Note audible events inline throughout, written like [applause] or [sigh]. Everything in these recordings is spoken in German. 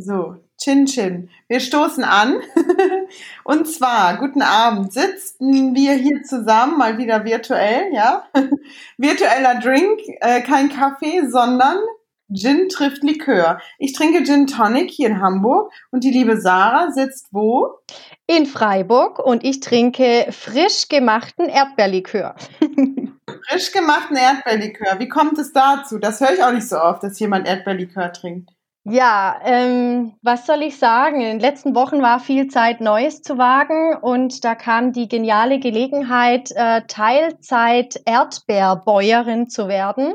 So, Chin Chin. Wir stoßen an. [laughs] Und zwar, guten Abend, sitzen wir hier zusammen, mal wieder virtuell, ja? [laughs] Virtueller Drink, äh, kein Kaffee, sondern Gin trifft Likör. Ich trinke Gin Tonic hier in Hamburg und die liebe Sarah sitzt wo? In Freiburg und ich trinke frisch gemachten Erdbeerlikör. [laughs] frisch gemachten Erdbeerlikör. Wie kommt es dazu? Das höre ich auch nicht so oft, dass jemand Erdbeerlikör trinkt. Ja, ähm, was soll ich sagen? In den letzten Wochen war viel Zeit, Neues zu wagen und da kam die geniale Gelegenheit, äh, Teilzeit Erdbeerbäuerin zu werden.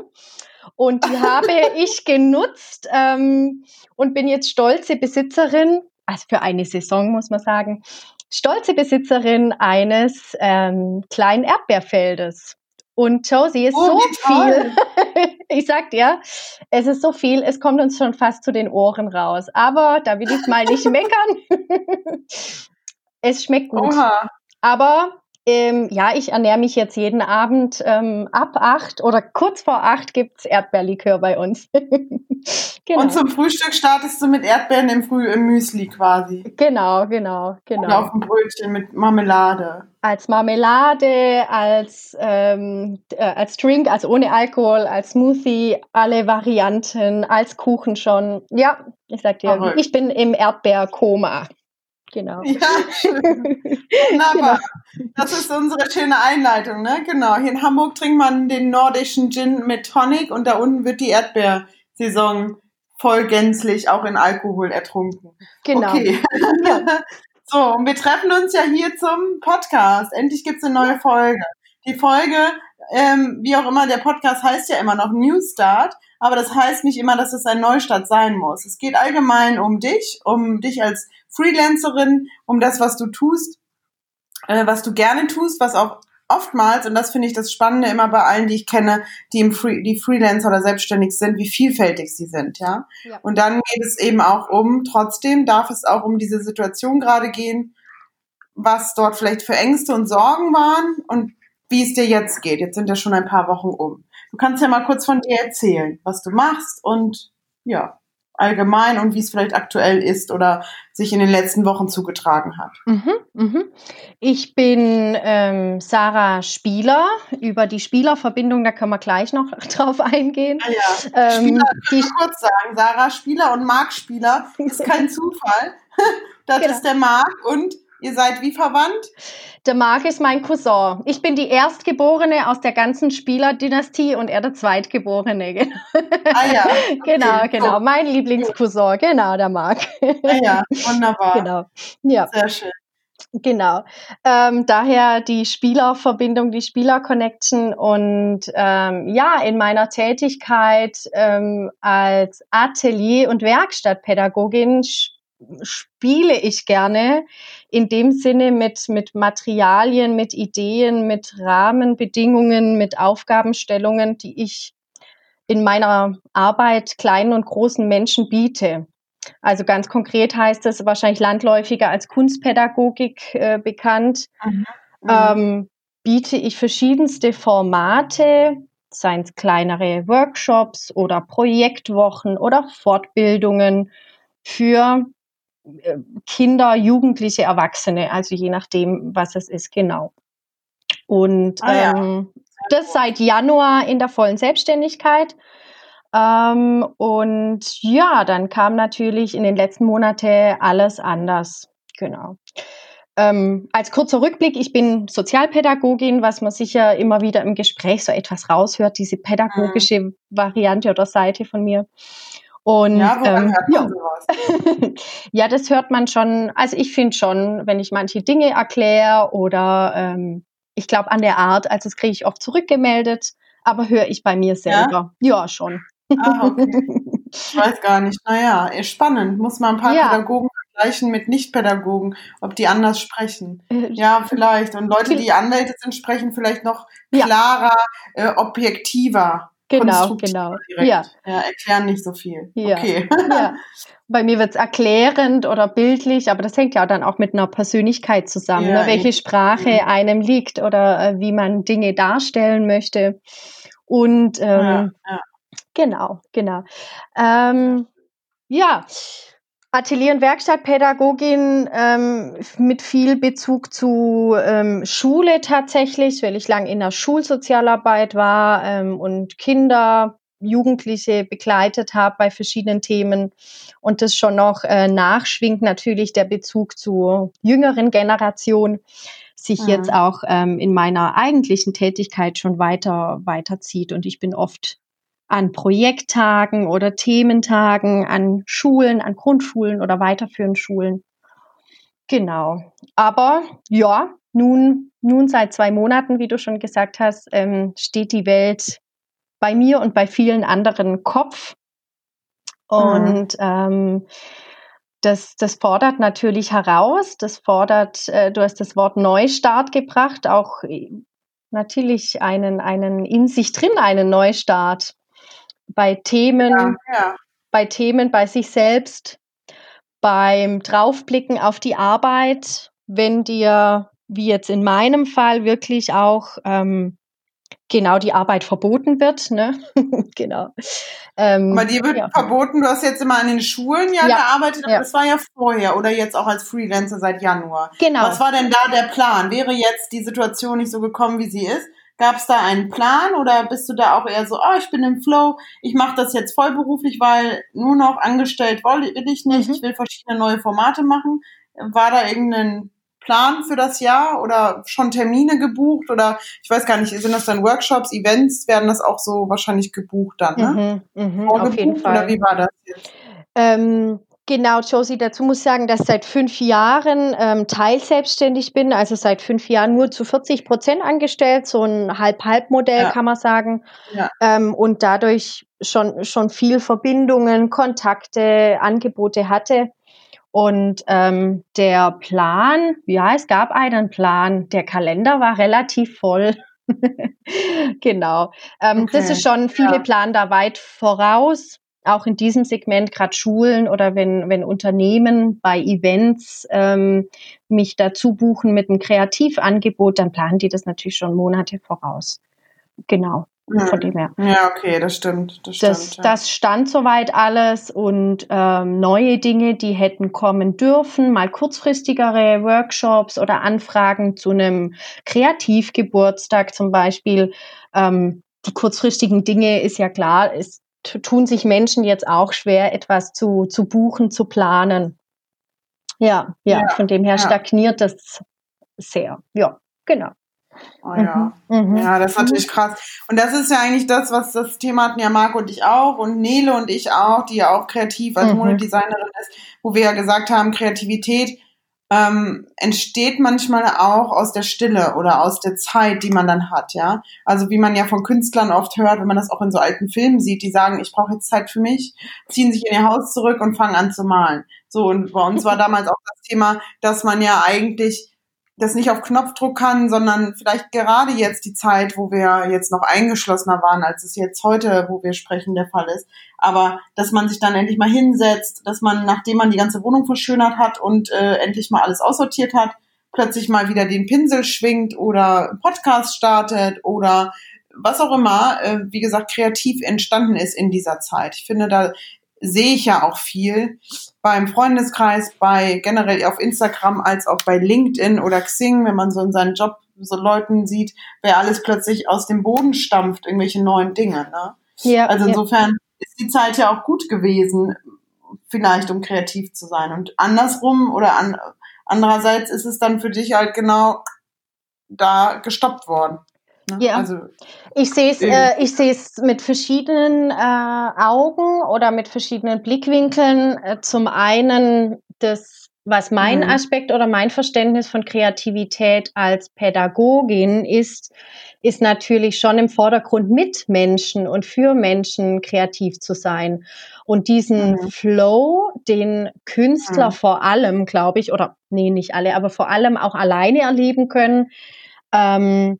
Und die habe [laughs] ich genutzt ähm, und bin jetzt stolze Besitzerin, also für eine Saison muss man sagen, stolze Besitzerin eines ähm, kleinen Erdbeerfeldes. Und Josie ist oh, so viel. [laughs] ich sag dir, es ist so viel, es kommt uns schon fast zu den Ohren raus. Aber da will ich mal nicht [laughs] meckern. [laughs] es schmeckt gut. Oha. Aber ähm, ja, ich ernähre mich jetzt jeden Abend ähm, ab acht oder kurz vor acht gibt's Erdbeerlikör bei uns. [laughs] genau. Und zum Frühstück startest du mit Erdbeeren im, Früh im Müsli quasi. Genau, genau, genau. Oder auf dem Brötchen mit Marmelade. Als Marmelade, als, ähm, äh, als Drink, also ohne Alkohol, als Smoothie, alle Varianten, als Kuchen schon. Ja, ich sag dir, Verrückt. ich bin im Erdbeerkoma. Genau. Ja, schön. [laughs] Wunderbar. Genau. Das ist unsere schöne Einleitung, ne? Genau. Hier in Hamburg trinkt man den nordischen Gin mit Tonic und da unten wird die Erdbeersaison voll gänzlich auch in Alkohol ertrunken. Genau. Okay. Ja. [laughs] So, und wir treffen uns ja hier zum Podcast. Endlich gibt's eine neue Folge. Die Folge, ähm, wie auch immer, der Podcast heißt ja immer noch New Start, aber das heißt nicht immer, dass es ein Neustart sein muss. Es geht allgemein um dich, um dich als Freelancerin, um das, was du tust, äh, was du gerne tust, was auch oftmals, und das finde ich das Spannende immer bei allen, die ich kenne, die im Free, die Freelancer oder selbstständig sind, wie vielfältig sie sind, ja? ja. Und dann geht es eben auch um, trotzdem darf es auch um diese Situation gerade gehen, was dort vielleicht für Ängste und Sorgen waren und wie es dir jetzt geht. Jetzt sind ja schon ein paar Wochen um. Du kannst ja mal kurz von dir erzählen, was du machst und ja allgemein und wie es vielleicht aktuell ist oder sich in den letzten Wochen zugetragen hat. Mhm, mhm. Ich bin ähm, Sarah Spieler. Über die Spielerverbindung, da können wir gleich noch [laughs] drauf eingehen. Ah ja, ähm, Spieler, die, ich kurz sagen, Sarah Spieler und Marc Spieler ist kein Zufall. [laughs] das genau. ist der Marc und Ihr seid wie verwandt? Der Marc ist mein Cousin. Ich bin die Erstgeborene aus der ganzen Spielerdynastie und er der Zweitgeborene. [laughs] Ah ja. Okay. genau, genau. Mein Lieblingscousin, genau, der Marc. Ah ja, wunderbar. Genau. Ja. Sehr schön. Genau. Ähm, daher die Spielerverbindung, die Spielerconnection und ähm, ja, in meiner Tätigkeit ähm, als Atelier- und Werkstattpädagogin spiele ich gerne in dem Sinne mit, mit Materialien, mit Ideen, mit Rahmenbedingungen, mit Aufgabenstellungen, die ich in meiner Arbeit kleinen und großen Menschen biete. Also ganz konkret heißt es wahrscheinlich landläufiger als Kunstpädagogik äh, bekannt. Mhm. Ähm, biete ich verschiedenste Formate, seien es kleinere Workshops oder Projektwochen oder Fortbildungen für Kinder, Jugendliche, Erwachsene, also je nachdem, was es ist, genau. Und ah, ja. ähm, das seit Januar in der vollen Selbstständigkeit. Ähm, und ja, dann kam natürlich in den letzten Monaten alles anders. Genau. Ähm, als kurzer Rückblick, ich bin Sozialpädagogin, was man sicher immer wieder im Gespräch so etwas raushört, diese pädagogische mhm. Variante oder Seite von mir. Und, ja, woran ähm, hört man sowas? [laughs] ja, das hört man schon. Also ich finde schon, wenn ich manche Dinge erkläre oder ähm, ich glaube an der Art, also das kriege ich oft zurückgemeldet, aber höre ich bei mir selber. Ja, ja schon. Ah, okay. [laughs] Ich weiß gar nicht. Naja, spannend. Muss man ein paar ja. Pädagogen vergleichen mit Nichtpädagogen, ob die anders sprechen. Äh, ja, vielleicht. Und Leute, die Anwälte sind, sprechen vielleicht noch klarer, ja. äh, objektiver. Genau, genau. Ja. ja, erklären nicht so viel. Ja. Okay. ja. Bei mir wird es erklärend oder bildlich, aber das hängt ja dann auch mit einer Persönlichkeit zusammen, ja, ne? welche Sprache mhm. einem liegt oder äh, wie man Dinge darstellen möchte. Und ähm, ja, genau, genau. Ähm, ja, Atelier- und Werkstattpädagogin ähm, mit viel Bezug zu ähm, Schule tatsächlich, weil ich lang in der Schulsozialarbeit war ähm, und Kinder, Jugendliche begleitet habe bei verschiedenen Themen und das schon noch äh, nachschwingt natürlich der Bezug zur jüngeren Generation sich mhm. jetzt auch ähm, in meiner eigentlichen Tätigkeit schon weiter weiterzieht und ich bin oft an Projekttagen oder Thementagen, an Schulen, an Grundschulen oder weiterführenden Schulen. Genau. Aber ja, nun, nun seit zwei Monaten, wie du schon gesagt hast, ähm, steht die Welt bei mir und bei vielen anderen Kopf. Und mhm. ähm, das, das fordert natürlich heraus, das fordert, äh, du hast das Wort Neustart gebracht, auch äh, natürlich einen, einen in sich drin, einen Neustart bei Themen, ja, ja. bei Themen bei sich selbst, beim Draufblicken auf die Arbeit, wenn dir, wie jetzt in meinem Fall, wirklich auch ähm, genau die Arbeit verboten wird. Ne? [laughs] genau. Ähm, aber die wird ja. verboten, du hast jetzt immer an den Schulen ja, ja gearbeitet, aber ja. das war ja vorher oder jetzt auch als Freelancer seit Januar. Genau. Was war denn da der Plan? Wäre jetzt die Situation nicht so gekommen, wie sie ist? Gab es da einen Plan oder bist du da auch eher so, oh, ich bin im Flow, ich mache das jetzt vollberuflich, weil nur noch angestellt will ich nicht, mhm. ich will verschiedene neue Formate machen. War da irgendein Plan für das Jahr oder schon Termine gebucht oder ich weiß gar nicht, sind das dann Workshops, Events, werden das auch so wahrscheinlich gebucht dann, ne? Mhm, mh, auf jeden Fall. Oder wie war das jetzt? Ähm, Genau, Josie, dazu muss ich sagen, dass ich seit fünf Jahren ähm, teilselbstständig bin, also seit fünf Jahren nur zu 40 Prozent angestellt, so ein Halb-Halb-Modell ja. kann man sagen. Ja. Ähm, und dadurch schon, schon viel Verbindungen, Kontakte, Angebote hatte. Und ähm, der Plan, ja, es gab einen Plan. Der Kalender war relativ voll. [laughs] genau. Ähm, okay. Das ist schon, viele ja. planen da weit voraus. Auch in diesem Segment, gerade Schulen oder wenn, wenn Unternehmen bei Events ähm, mich dazu buchen mit einem Kreativangebot, dann planen die das natürlich schon Monate voraus. Genau. Hm. Von dem her. Ja, okay, das stimmt. Das, das, stimmt, ja. das stand soweit alles und ähm, neue Dinge, die hätten kommen dürfen, mal kurzfristigere Workshops oder Anfragen zu einem Kreativgeburtstag zum Beispiel. Ähm, die kurzfristigen Dinge ist ja klar, es tun sich Menschen jetzt auch schwer, etwas zu, zu buchen, zu planen. Ja, ja, ja von dem her ja. stagniert das sehr. Ja, genau. Oh ja. Mhm. mhm. Ja, das ist natürlich krass. Und das ist ja eigentlich das, was das Thema hatten ja Marco und ich auch und Nele und ich auch, die ja auch kreativ als mhm. Modedesignerin ist, wo wir ja gesagt haben, Kreativität ähm, entsteht manchmal auch aus der Stille oder aus der Zeit, die man dann hat, ja. Also wie man ja von Künstlern oft hört, wenn man das auch in so alten Filmen sieht, die sagen, ich brauche jetzt Zeit für mich, ziehen sich in ihr Haus zurück und fangen an zu malen. So, und bei uns war damals auch das Thema, dass man ja eigentlich das nicht auf Knopfdruck kann, sondern vielleicht gerade jetzt die Zeit, wo wir jetzt noch eingeschlossener waren, als es jetzt heute, wo wir sprechen, der Fall ist. Aber dass man sich dann endlich mal hinsetzt, dass man, nachdem man die ganze Wohnung verschönert hat und äh, endlich mal alles aussortiert hat, plötzlich mal wieder den Pinsel schwingt oder Podcast startet oder was auch immer, äh, wie gesagt, kreativ entstanden ist in dieser Zeit. Ich finde, da sehe ich ja auch viel beim Freundeskreis, bei generell auf Instagram als auch bei LinkedIn oder Xing, wenn man so in seinen Job so Leuten sieht, wer alles plötzlich aus dem Boden stampft, irgendwelche neuen Dinge. Ne? Ja, also insofern ja. ist die Zeit ja auch gut gewesen, vielleicht um kreativ zu sein. Und andersrum oder an, andererseits ist es dann für dich halt genau da gestoppt worden. Ne? Ja. Also, ich sehe es äh, ich sehe es mit verschiedenen äh, Augen oder mit verschiedenen Blickwinkeln. Äh, zum einen das, was mein mhm. Aspekt oder mein Verständnis von Kreativität als Pädagogin ist, ist natürlich schon im Vordergrund mit Menschen und für Menschen kreativ zu sein. Und diesen mhm. Flow, den Künstler mhm. vor allem, glaube ich, oder nee, nicht alle, aber vor allem auch alleine erleben können, ähm,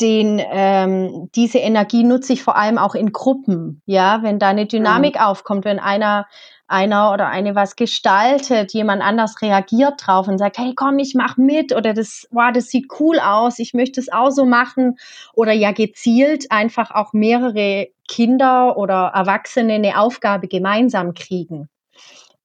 den, ähm, diese Energie nutze ich vor allem auch in Gruppen. Ja, wenn da eine Dynamik mhm. aufkommt, wenn einer, einer oder eine was gestaltet, jemand anders reagiert drauf und sagt, hey, komm, ich mach mit oder das, wow, das sieht cool aus, ich möchte es auch so machen oder ja gezielt einfach auch mehrere Kinder oder Erwachsene eine Aufgabe gemeinsam kriegen.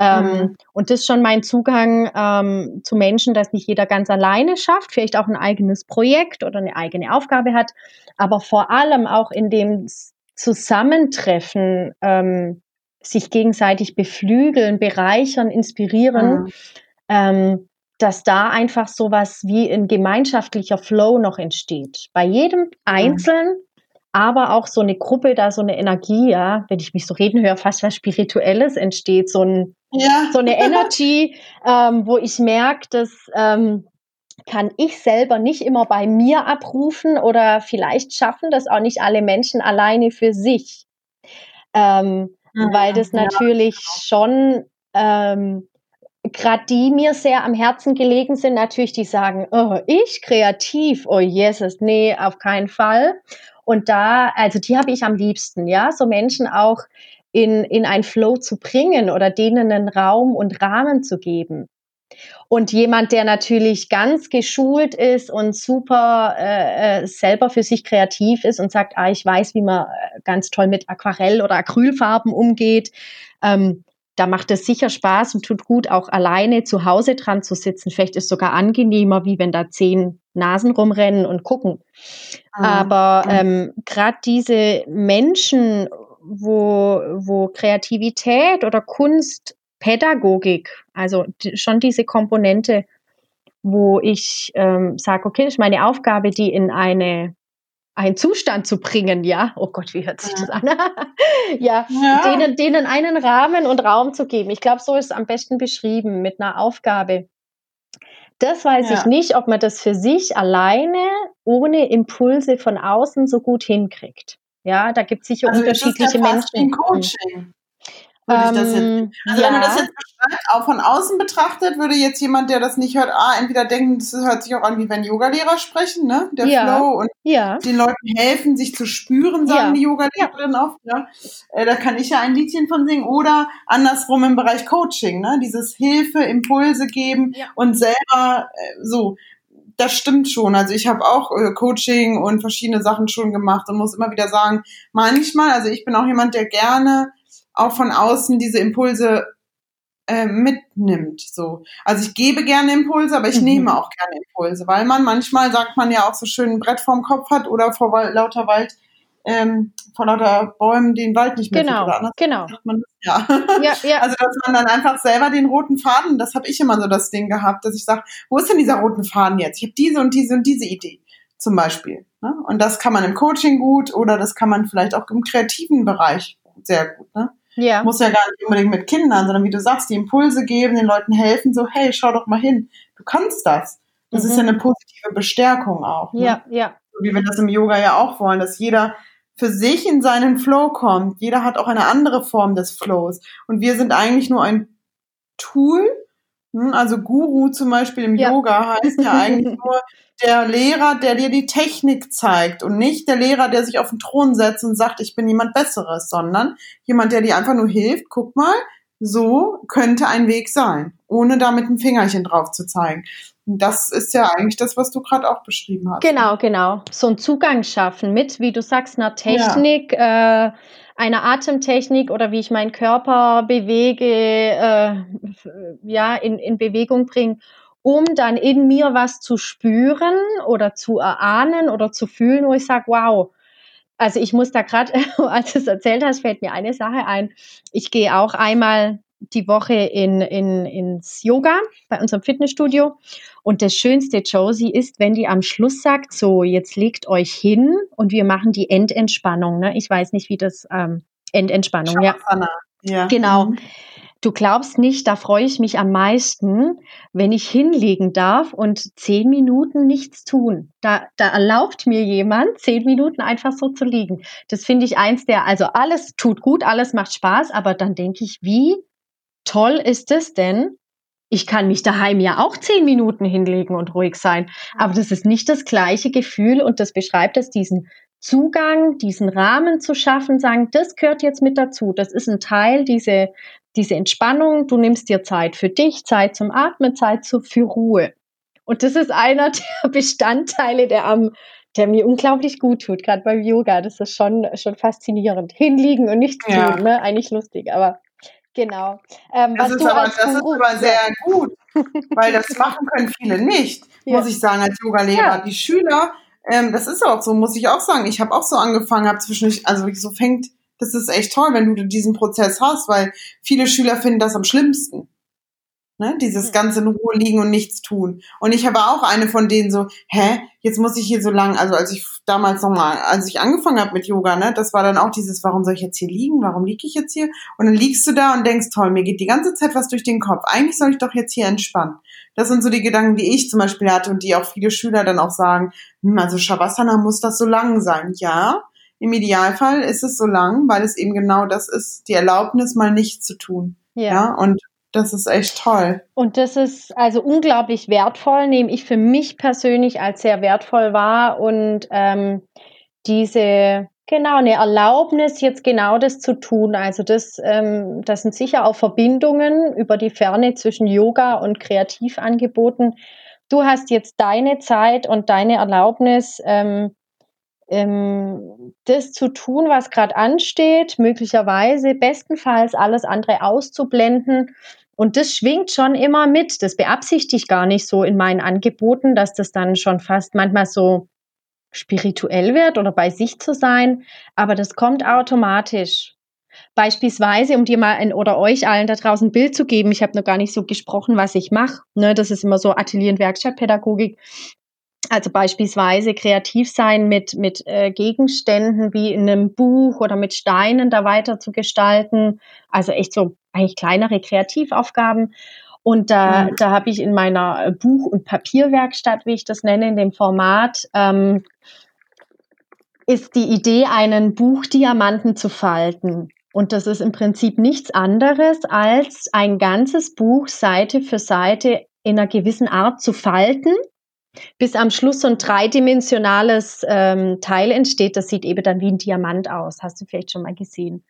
Ähm, mhm. Und das ist schon mein Zugang ähm, zu Menschen, dass nicht jeder ganz alleine schafft, vielleicht auch ein eigenes Projekt oder eine eigene Aufgabe hat, aber vor allem auch in dem Zusammentreffen ähm, sich gegenseitig beflügeln, bereichern, inspirieren, mhm. ähm, dass da einfach sowas wie ein gemeinschaftlicher Flow noch entsteht. Bei jedem Einzelnen, aber auch so eine Gruppe, da so eine Energie, ja, wenn ich mich so reden höre, fast was Spirituelles entsteht, so, ein, ja. so eine Energy, [laughs] ähm, wo ich merke, dass ähm, kann ich selber nicht immer bei mir abrufen oder vielleicht schaffen das auch nicht alle Menschen alleine für sich. Ähm, mhm, weil das natürlich ja. schon ähm, gerade die mir sehr am Herzen gelegen sind, natürlich die sagen, oh, ich kreativ, oh Jesus, nee, auf keinen Fall. Und da, also die habe ich am liebsten, ja, so Menschen auch in, in ein Flow zu bringen oder denen einen Raum und Rahmen zu geben. Und jemand, der natürlich ganz geschult ist und super äh, äh selber für sich kreativ ist und sagt, ah, ich weiß, wie man äh, ganz toll mit Aquarell oder Acrylfarben umgeht, ähm, da macht es sicher Spaß und tut gut, auch alleine zu Hause dran zu sitzen. Vielleicht ist sogar angenehmer, wie wenn da zehn Nasen rumrennen und gucken. Ah, Aber ähm, gerade diese Menschen, wo, wo Kreativität oder Kunst, Pädagogik, also schon diese Komponente, wo ich ähm, sage, okay, das ist meine Aufgabe, die in eine einen Zustand zu bringen, ja. Oh Gott, wie hört sich das an? [laughs] ja, ja, Denen, denen einen Rahmen und Raum zu geben. Ich glaube, so ist es am besten beschrieben mit einer Aufgabe. Das weiß ja. ich nicht, ob man das für sich alleine ohne Impulse von außen so gut hinkriegt. Ja, da gibt es sicher also unterschiedliche Menschen. Coaching würde ich das jetzt. Ähm, also ja. wenn man das jetzt auch von außen betrachtet, würde jetzt jemand, der das nicht hört, ah, entweder denken, das hört sich auch an, wie wenn Yogalehrer sprechen, ne? Der ja. Flow und ja. den Leuten helfen, sich zu spüren, sagen die Yogalehrerinnen oft. Ja? Äh, da kann ich ja ein Liedchen von singen. Oder andersrum im Bereich Coaching, ne? Dieses Hilfe, Impulse geben und selber äh, so das stimmt schon. Also ich habe auch äh, Coaching und verschiedene Sachen schon gemacht und muss immer wieder sagen, manchmal, also ich bin auch jemand, der gerne auch von außen diese Impulse äh, mitnimmt. So. Also ich gebe gerne Impulse, aber ich mhm. nehme auch gerne Impulse, weil man manchmal, sagt man ja auch so schön ein Brett vorm Kopf hat oder vor lauter Wald, ähm, vor lauter Bäumen den Wald nicht mehr genau, sieht. Oder genau. Man, ja. ja, [laughs] ja. Also dass man dann einfach selber den roten Faden, das habe ich immer so das Ding gehabt, dass ich sage, wo ist denn dieser roten Faden jetzt? Ich habe diese und diese und diese Idee zum Beispiel. Ne? Und das kann man im Coaching gut oder das kann man vielleicht auch im kreativen Bereich sehr gut. Ne? Ja. Muss ja gar nicht unbedingt mit Kindern, sondern wie du sagst, die Impulse geben, den Leuten helfen, so, hey, schau doch mal hin, du kannst das. Das mhm. ist ja eine positive Bestärkung auch. Ne? Ja, ja. So wie wir das im Yoga ja auch wollen, dass jeder für sich in seinen Flow kommt. Jeder hat auch eine andere Form des Flows. Und wir sind eigentlich nur ein Tool, also Guru zum Beispiel im ja. Yoga heißt ja eigentlich [laughs] nur der Lehrer, der dir die Technik zeigt und nicht der Lehrer, der sich auf den Thron setzt und sagt, ich bin jemand Besseres, sondern jemand, der dir einfach nur hilft, guck mal, so könnte ein Weg sein, ohne da mit einem Fingerchen drauf zu zeigen. Und das ist ja eigentlich das, was du gerade auch beschrieben hast. Genau, genau. So einen Zugang schaffen mit, wie du sagst, einer Technik, ja. äh, einer Atemtechnik oder wie ich meinen Körper bewege, äh, ja, in, in Bewegung bringe um dann in mir was zu spüren oder zu erahnen oder zu fühlen, wo ich sage, wow, also ich muss da gerade, [laughs] als du es erzählt hast, fällt mir eine Sache ein. Ich gehe auch einmal die Woche in, in, ins Yoga bei unserem Fitnessstudio. Und das Schönste, Josie, ist, wenn die am Schluss sagt, so, jetzt legt euch hin und wir machen die Endentspannung. Ne? Ich weiß nicht, wie das ähm, Endentspannung, ja. ja. Genau. Mhm. Du glaubst nicht, da freue ich mich am meisten, wenn ich hinlegen darf und zehn Minuten nichts tun. Da, da erlaubt mir jemand, zehn Minuten einfach so zu liegen. Das finde ich eins der, also alles tut gut, alles macht Spaß, aber dann denke ich, wie toll ist es denn? Ich kann mich daheim ja auch zehn Minuten hinlegen und ruhig sein. Aber das ist nicht das gleiche Gefühl und das beschreibt es, diesen Zugang, diesen Rahmen zu schaffen, sagen, das gehört jetzt mit dazu. Das ist ein Teil, diese, diese Entspannung. Du nimmst dir Zeit für dich, Zeit zum Atmen, Zeit für Ruhe. Und das ist einer [laughs] der Bestandteile, der am, der mir unglaublich gut tut, gerade beim Yoga. Das ist schon, schon faszinierend. Hinliegen und nichts ja. tun, ne? Eigentlich lustig, aber Genau. Ähm, das ist, aber, das ist aber sehr gut, weil das machen können viele nicht, ja. muss ich sagen, als Yoga-Lehrer. Ja. Die Schüler, ähm, das ist auch so, muss ich auch sagen. Ich habe auch so angefangen, habe zwischendurch, also so fängt, das ist echt toll, wenn du diesen Prozess hast, weil viele Schüler finden das am schlimmsten. Ne? Dieses hm. ganze in Ruhe liegen und nichts tun. Und ich habe auch eine von denen so, hä, jetzt muss ich hier so lang, also als ich damals nochmal, als ich angefangen habe mit Yoga, ne, das war dann auch dieses, warum soll ich jetzt hier liegen? Warum liege ich jetzt hier? Und dann liegst du da und denkst, toll, mir geht die ganze Zeit was durch den Kopf. Eigentlich soll ich doch jetzt hier entspannen. Das sind so die Gedanken, die ich zum Beispiel hatte und die auch viele Schüler dann auch sagen, hm, also Shavasana muss das so lang sein. Ja, im Idealfall ist es so lang, weil es eben genau das ist, die Erlaubnis, mal nichts zu tun. Ja. ja. Und das ist echt toll. Und das ist also unglaublich wertvoll, nehme ich für mich persönlich als sehr wertvoll wahr. Und ähm, diese, genau, eine Erlaubnis, jetzt genau das zu tun. Also das, ähm, das sind sicher auch Verbindungen über die Ferne zwischen Yoga und Kreativangeboten. Du hast jetzt deine Zeit und deine Erlaubnis, ähm, ähm, das zu tun, was gerade ansteht, möglicherweise bestenfalls alles andere auszublenden und das schwingt schon immer mit. Das beabsichtige ich gar nicht so in meinen Angeboten, dass das dann schon fast manchmal so spirituell wird oder bei sich zu sein. Aber das kommt automatisch. Beispielsweise, um dir mal ein, oder euch allen da draußen ein Bild zu geben, ich habe noch gar nicht so gesprochen, was ich mache. Ne, das ist immer so Atelier- und Werkstattpädagogik. Also beispielsweise kreativ sein mit, mit äh, Gegenständen wie in einem Buch oder mit Steinen da weiter zu gestalten. Also echt so eigentlich kleinere Kreativaufgaben. Und da, mhm. da habe ich in meiner Buch- und Papierwerkstatt, wie ich das nenne, in dem Format, ähm, ist die Idee, einen Buchdiamanten zu falten. Und das ist im Prinzip nichts anderes, als ein ganzes Buch Seite für Seite in einer gewissen Art zu falten, bis am Schluss so ein dreidimensionales ähm, Teil entsteht. Das sieht eben dann wie ein Diamant aus. Hast du vielleicht schon mal gesehen?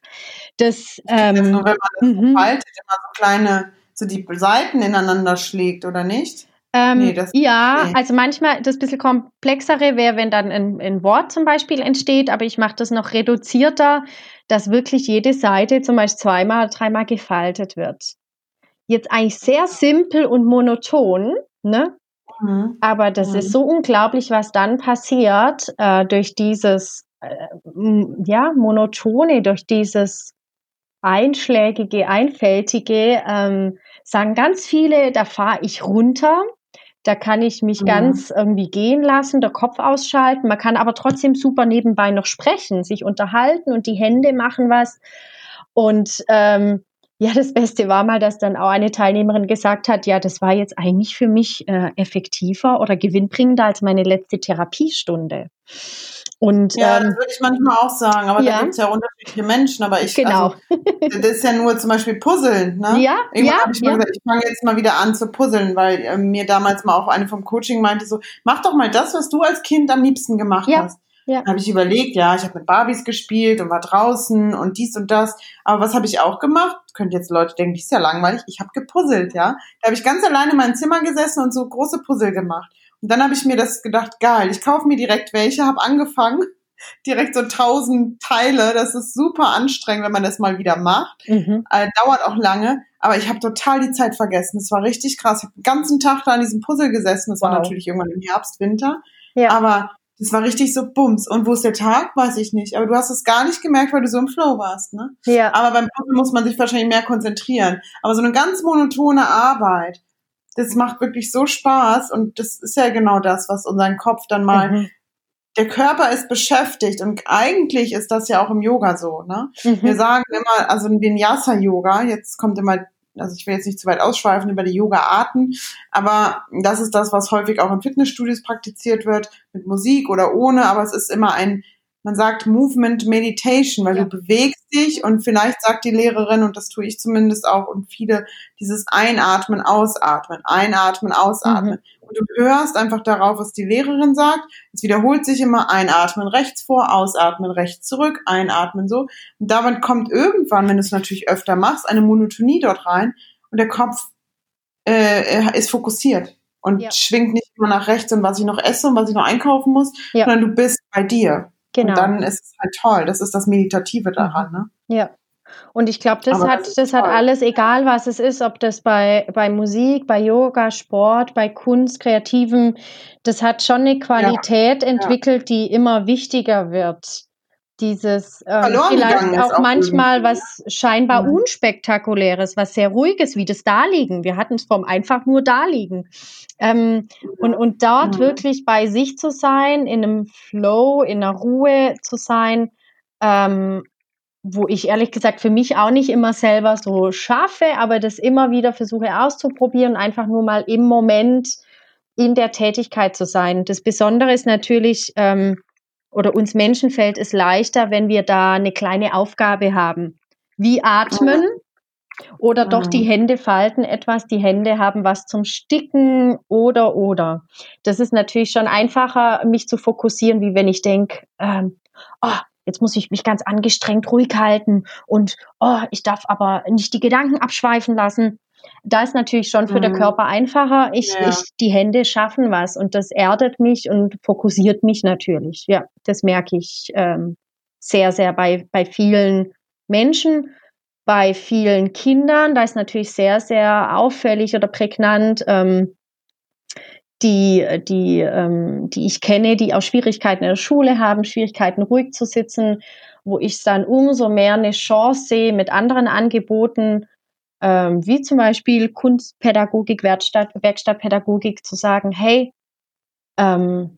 Das, ähm, das nur, wenn man das mhm. faltet, immer so kleine, so die Seiten ineinander schlägt, oder nicht? Ähm, nee, das, ja, nee. also manchmal das bisschen komplexere wäre, wenn dann ein, ein Wort zum Beispiel entsteht, aber ich mache das noch reduzierter, dass wirklich jede Seite zum Beispiel zweimal, dreimal gefaltet wird. Jetzt eigentlich sehr simpel und monoton, ne? Mhm. Aber das mhm. ist so unglaublich, was dann passiert äh, durch dieses äh, ja monotone, durch dieses einschlägige, einfältige, ähm, sagen ganz viele, da fahre ich runter, da kann ich mich mhm. ganz irgendwie gehen lassen, der Kopf ausschalten. Man kann aber trotzdem super nebenbei noch sprechen, sich unterhalten und die Hände machen was. Und ähm, ja, das Beste war mal, dass dann auch eine Teilnehmerin gesagt hat, ja, das war jetzt eigentlich für mich äh, effektiver oder gewinnbringender als meine letzte Therapiestunde. Und, ja, ähm, das würde ich manchmal auch sagen, aber ja. da gibt es ja unterschiedliche Menschen. Aber ich, genau. also, das ist ja nur zum Beispiel Puzzeln, ne? Ja, Irgendwann ja, habe ich mal ja. gesagt, ich fange jetzt mal wieder an zu puzzeln, weil äh, mir damals mal auch eine vom Coaching meinte so, mach doch mal das, was du als Kind am liebsten gemacht ja. hast. Ja. habe ich überlegt, ja, ich habe mit Barbies gespielt und war draußen und dies und das. Aber was habe ich auch gemacht? Könnt jetzt Leute denken, die ist ja langweilig. Ich habe gepuzzelt, ja. Da habe ich ganz alleine in meinem Zimmer gesessen und so große Puzzle gemacht. Und dann habe ich mir das gedacht, geil, ich kaufe mir direkt welche, habe angefangen, [laughs] direkt so tausend Teile. Das ist super anstrengend, wenn man das mal wieder macht. Mhm. Äh, dauert auch lange, aber ich habe total die Zeit vergessen. Es war richtig krass. Ich habe den ganzen Tag da an diesem Puzzle gesessen. Das wow. war natürlich irgendwann im Herbst, Winter. Ja. Aber das war richtig so Bums. Und wo ist der Tag? Weiß ich nicht. Aber du hast es gar nicht gemerkt, weil du so im Flow warst, ne? Ja. Aber beim Puzzle muss man sich wahrscheinlich mehr konzentrieren. Aber so eine ganz monotone Arbeit, das macht wirklich so Spaß und das ist ja genau das, was unseren Kopf dann mal. Mhm. Der Körper ist beschäftigt und eigentlich ist das ja auch im Yoga so. Ne? Mhm. Wir sagen immer, also ein Vinyasa-Yoga, jetzt kommt immer, also ich will jetzt nicht zu weit ausschweifen über die Yoga-Arten, aber das ist das, was häufig auch in Fitnessstudios praktiziert wird, mit Musik oder ohne, aber es ist immer ein man sagt Movement Meditation, weil ja. du bewegst dich und vielleicht sagt die Lehrerin, und das tue ich zumindest auch und viele, dieses Einatmen, Ausatmen, Einatmen, Ausatmen. Mhm. Und du hörst einfach darauf, was die Lehrerin sagt. Es wiederholt sich immer Einatmen rechts vor, Ausatmen rechts zurück, Einatmen so. Und damit kommt irgendwann, wenn du es natürlich öfter machst, eine Monotonie dort rein und der Kopf äh, ist fokussiert und ja. schwingt nicht immer nach rechts und was ich noch esse und was ich noch einkaufen muss, ja. sondern du bist bei dir. Genau. Und dann ist es halt toll. Das ist das Meditative daran, ne? Ja. Und ich glaube, das hat, das, das hat alles, egal was es ist, ob das bei, bei Musik, bei Yoga, Sport, bei Kunst, Kreativen, das hat schon eine Qualität ja, entwickelt, ja. die immer wichtiger wird. Dieses ähm, vielleicht auch, auch manchmal was scheinbar mhm. unspektakuläres, was sehr ruhiges, wie das Daliegen. Wir hatten es vom einfach nur Daliegen. Ähm, und, und dort mhm. wirklich bei sich zu sein, in einem Flow, in einer Ruhe zu sein, ähm, wo ich ehrlich gesagt für mich auch nicht immer selber so schaffe, aber das immer wieder versuche auszuprobieren, einfach nur mal im Moment in der Tätigkeit zu sein. Das Besondere ist natürlich, ähm, oder uns Menschen fällt es leichter, wenn wir da eine kleine Aufgabe haben. Wie atmen oder doch die mhm. Hände falten etwas, die Hände haben was zum Sticken oder oder. Das ist natürlich schon einfacher, mich zu fokussieren, wie wenn ich denke, ähm, oh, jetzt muss ich mich ganz angestrengt ruhig halten und oh, ich darf aber nicht die Gedanken abschweifen lassen. Da ist natürlich schon für mhm. den Körper einfacher. Ich, ja. ich, die Hände schaffen was und das erdet mich und fokussiert mich natürlich. Ja, das merke ich ähm, sehr, sehr bei, bei vielen Menschen, bei vielen Kindern. Da ist natürlich sehr, sehr auffällig oder prägnant. Ähm, die, die, ähm, die ich kenne, die auch Schwierigkeiten in der Schule haben, Schwierigkeiten ruhig zu sitzen, wo ich dann umso mehr eine Chance sehe mit anderen Angeboten, ähm, wie zum Beispiel Kunstpädagogik, Werkstatt, Werkstattpädagogik, zu sagen, hey, ähm,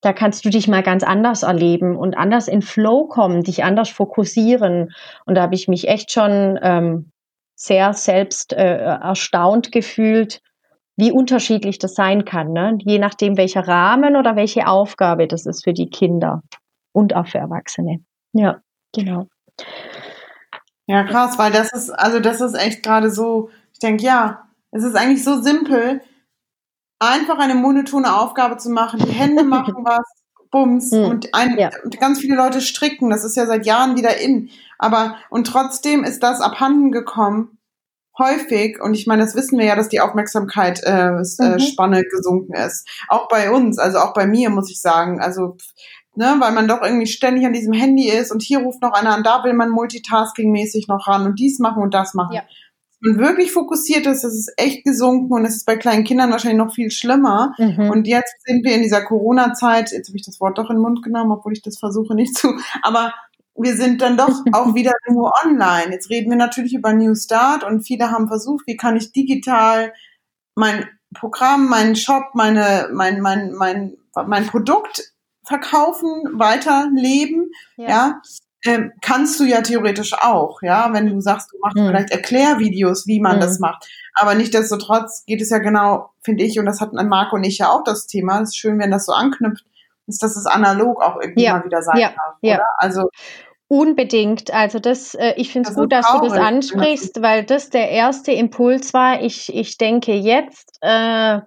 da kannst du dich mal ganz anders erleben und anders in Flow kommen, dich anders fokussieren. Und da habe ich mich echt schon ähm, sehr selbst äh, erstaunt gefühlt, wie unterschiedlich das sein kann, ne? je nachdem, welcher Rahmen oder welche Aufgabe das ist für die Kinder und auch für Erwachsene. Ja, genau. Ja, krass, weil das ist, also das ist echt gerade so, ich denke, ja, es ist eigentlich so simpel, einfach eine monotone Aufgabe zu machen, die Hände [laughs] machen was, Bums, hm, und, ein, ja. und ganz viele Leute stricken, das ist ja seit Jahren wieder in, aber, und trotzdem ist das abhanden gekommen, häufig, und ich meine, das wissen wir ja, dass die Aufmerksamkeit äh, mhm. Spanne gesunken ist. Auch bei uns, also auch bei mir, muss ich sagen. Also, ne, weil man doch irgendwie ständig an diesem Handy ist und hier ruft noch einer an, da will man multitasking-mäßig noch ran und dies machen und das machen. Ja. Und wirklich fokussiert ist, das ist echt gesunken und es ist bei kleinen Kindern wahrscheinlich noch viel schlimmer. Mhm. Und jetzt sind wir in dieser Corona-Zeit, jetzt habe ich das Wort doch in den Mund genommen, obwohl ich das versuche nicht zu, aber wir sind dann doch [laughs] auch wieder nur online. Jetzt reden wir natürlich über New Start und viele haben versucht, wie kann ich digital mein Programm, meinen Shop, meine, mein, mein, mein, mein Produkt verkaufen, weiterleben, ja. ja. Ähm, kannst du ja theoretisch auch, ja, wenn du sagst, du machst hm. vielleicht Erklärvideos, wie man hm. das macht. Aber nichtsdestotrotz geht es ja genau, finde ich, und das hatten Marco und ich ja auch das Thema, es ist schön, wenn das so anknüpft, ist, dass es analog auch irgendwie ja. mal wieder sein ja. darf, ja. oder? Also Unbedingt. Also das, äh, ich finde es gut, dass du das ansprichst, weil das der erste Impuls war. Ich, ich denke jetzt äh,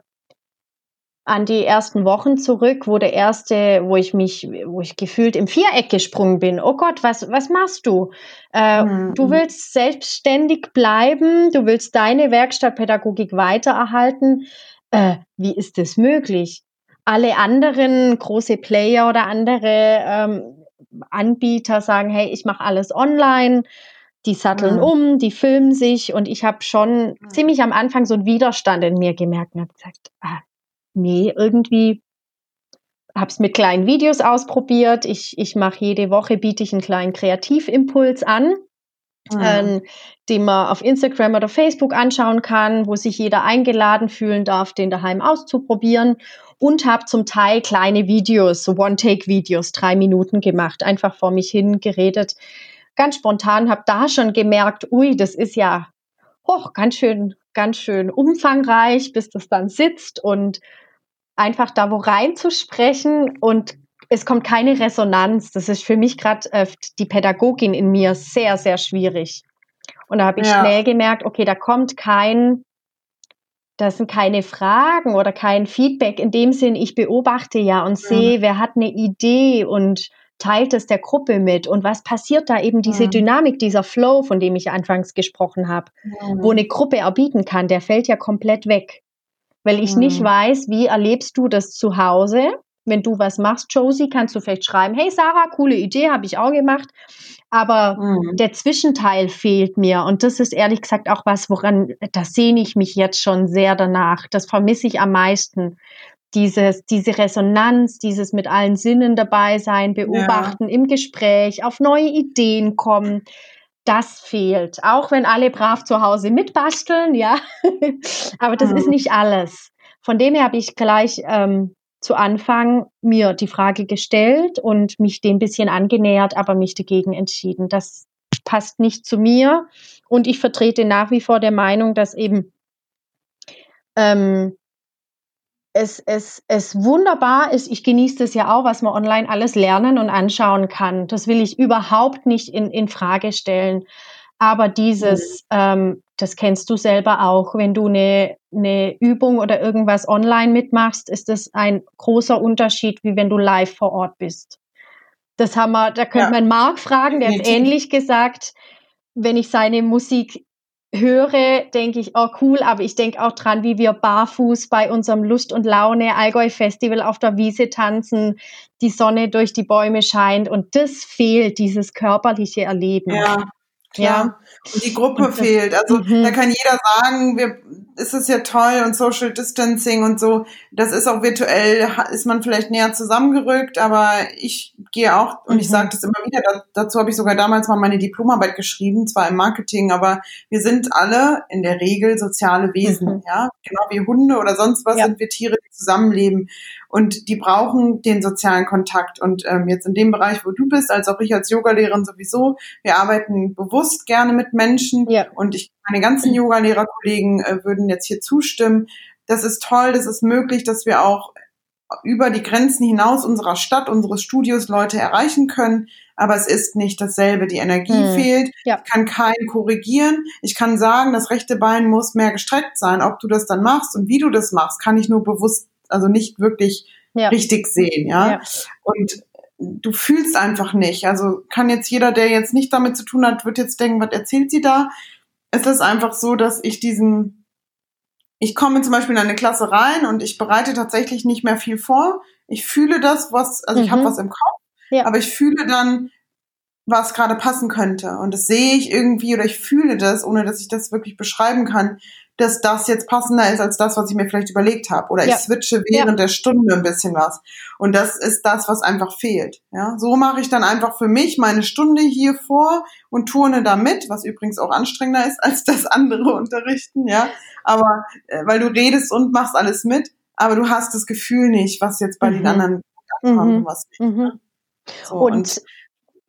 an die ersten Wochen zurück, wo der erste, wo ich mich, wo ich gefühlt im Viereck gesprungen bin. Oh Gott, was, was machst du? Äh, mhm. Du willst selbstständig bleiben, du willst deine Werkstattpädagogik weitererhalten. Äh, wie ist das möglich? alle anderen große Player oder andere ähm, Anbieter sagen, hey, ich mache alles online, die satteln mhm. um, die filmen sich und ich habe schon mhm. ziemlich am Anfang so einen Widerstand in mir gemerkt und habe gesagt, ah, nee, irgendwie habe es mit kleinen Videos ausprobiert. Ich, ich mache jede Woche, biete ich einen kleinen Kreativimpuls an, mhm. ähm, den man auf Instagram oder Facebook anschauen kann, wo sich jeder eingeladen fühlen darf, den daheim auszuprobieren und habe zum Teil kleine Videos, so One-Take-Videos, drei Minuten gemacht, einfach vor mich hin geredet. Ganz spontan habe da schon gemerkt, ui, das ist ja hoch, ganz schön, ganz schön umfangreich, bis das dann sitzt und einfach da wo reinzusprechen und es kommt keine Resonanz. Das ist für mich gerade äh, die Pädagogin in mir sehr, sehr schwierig. Und da habe ich ja. schnell gemerkt, okay, da kommt kein das sind keine Fragen oder kein Feedback in dem Sinn, ich beobachte ja und sehe, wer hat eine Idee und teilt es der Gruppe mit. Und was passiert da eben diese Dynamik, dieser Flow, von dem ich anfangs gesprochen habe, wo eine Gruppe erbieten kann, der fällt ja komplett weg, weil ich nicht weiß, wie erlebst du das zu Hause wenn du was machst, Josie, kannst du vielleicht schreiben, hey Sarah, coole Idee, habe ich auch gemacht. Aber mhm. der Zwischenteil fehlt mir. Und das ist ehrlich gesagt auch was, woran, da sehne ich mich jetzt schon sehr danach. Das vermisse ich am meisten. Dieses, diese Resonanz, dieses mit allen Sinnen dabei sein, beobachten ja. im Gespräch, auf neue Ideen kommen. Das fehlt. Auch wenn alle brav zu Hause mitbasteln, ja. [laughs] Aber das mhm. ist nicht alles. Von dem her habe ich gleich ähm, zu Anfang mir die Frage gestellt und mich dem bisschen angenähert, aber mich dagegen entschieden. Das passt nicht zu mir und ich vertrete nach wie vor der Meinung, dass eben ähm, es, es, es wunderbar ist, ich genieße das ja auch, was man online alles lernen und anschauen kann. Das will ich überhaupt nicht in, in Frage stellen. Aber dieses, mhm. ähm, das kennst du selber auch, wenn du eine, eine Übung oder irgendwas online mitmachst, ist das ein großer Unterschied, wie wenn du live vor Ort bist. Das haben wir, da könnte ja. man Marc fragen, der hat ähnlich gesagt, wenn ich seine Musik höre, denke ich, oh cool, aber ich denke auch dran, wie wir barfuß bei unserem Lust und Laune Allgäu Festival auf der Wiese tanzen, die Sonne durch die Bäume scheint und das fehlt, dieses körperliche Erleben. Ja. Ja. Und die Gruppe und fehlt. Also mhm. da kann jeder sagen, wir, ist es ja toll und Social Distancing und so. Das ist auch virtuell, ist man vielleicht näher zusammengerückt, aber ich gehe auch, und mhm. ich sage das immer wieder, da, dazu habe ich sogar damals mal meine Diplomarbeit geschrieben, zwar im Marketing, aber wir sind alle in der Regel soziale Wesen, mhm. ja. Genau wie Hunde oder sonst was ja. sind wir Tiere, die zusammenleben. Und die brauchen den sozialen Kontakt. Und ähm, jetzt in dem Bereich, wo du bist, als auch ich als Yogalehrerin sowieso, wir arbeiten bewusst gerne mit Menschen. Ja. Und ich, meine ganzen Yogalehrerkollegen äh, würden jetzt hier zustimmen. Das ist toll, das ist möglich, dass wir auch über die Grenzen hinaus unserer Stadt, unseres Studios Leute erreichen können. Aber es ist nicht dasselbe. Die Energie hm. fehlt. Ja. Ich kann keinen korrigieren. Ich kann sagen, das rechte Bein muss mehr gestreckt sein. Ob du das dann machst und wie du das machst, kann ich nur bewusst also nicht wirklich ja. richtig sehen, ja? ja. Und du fühlst einfach nicht. Also kann jetzt jeder, der jetzt nicht damit zu tun hat, wird jetzt denken, was erzählt sie da? Es ist einfach so, dass ich diesen, ich komme zum Beispiel in eine Klasse rein und ich bereite tatsächlich nicht mehr viel vor. Ich fühle das, was, also ich habe mhm. was im Kopf, ja. aber ich fühle dann, was gerade passen könnte. Und das sehe ich irgendwie oder ich fühle das, ohne dass ich das wirklich beschreiben kann, dass das jetzt passender ist als das, was ich mir vielleicht überlegt habe. Oder ja. ich switche während ja. der Stunde ein bisschen was. Und das ist das, was einfach fehlt. Ja, so mache ich dann einfach für mich meine Stunde hier vor und turne da mit, was übrigens auch anstrengender ist [laughs] als das andere Unterrichten. Ja, aber äh, weil du redest und machst alles mit, aber du hast das Gefühl nicht, was jetzt bei mhm. den anderen mhm. was nicht. Mhm. So, und, und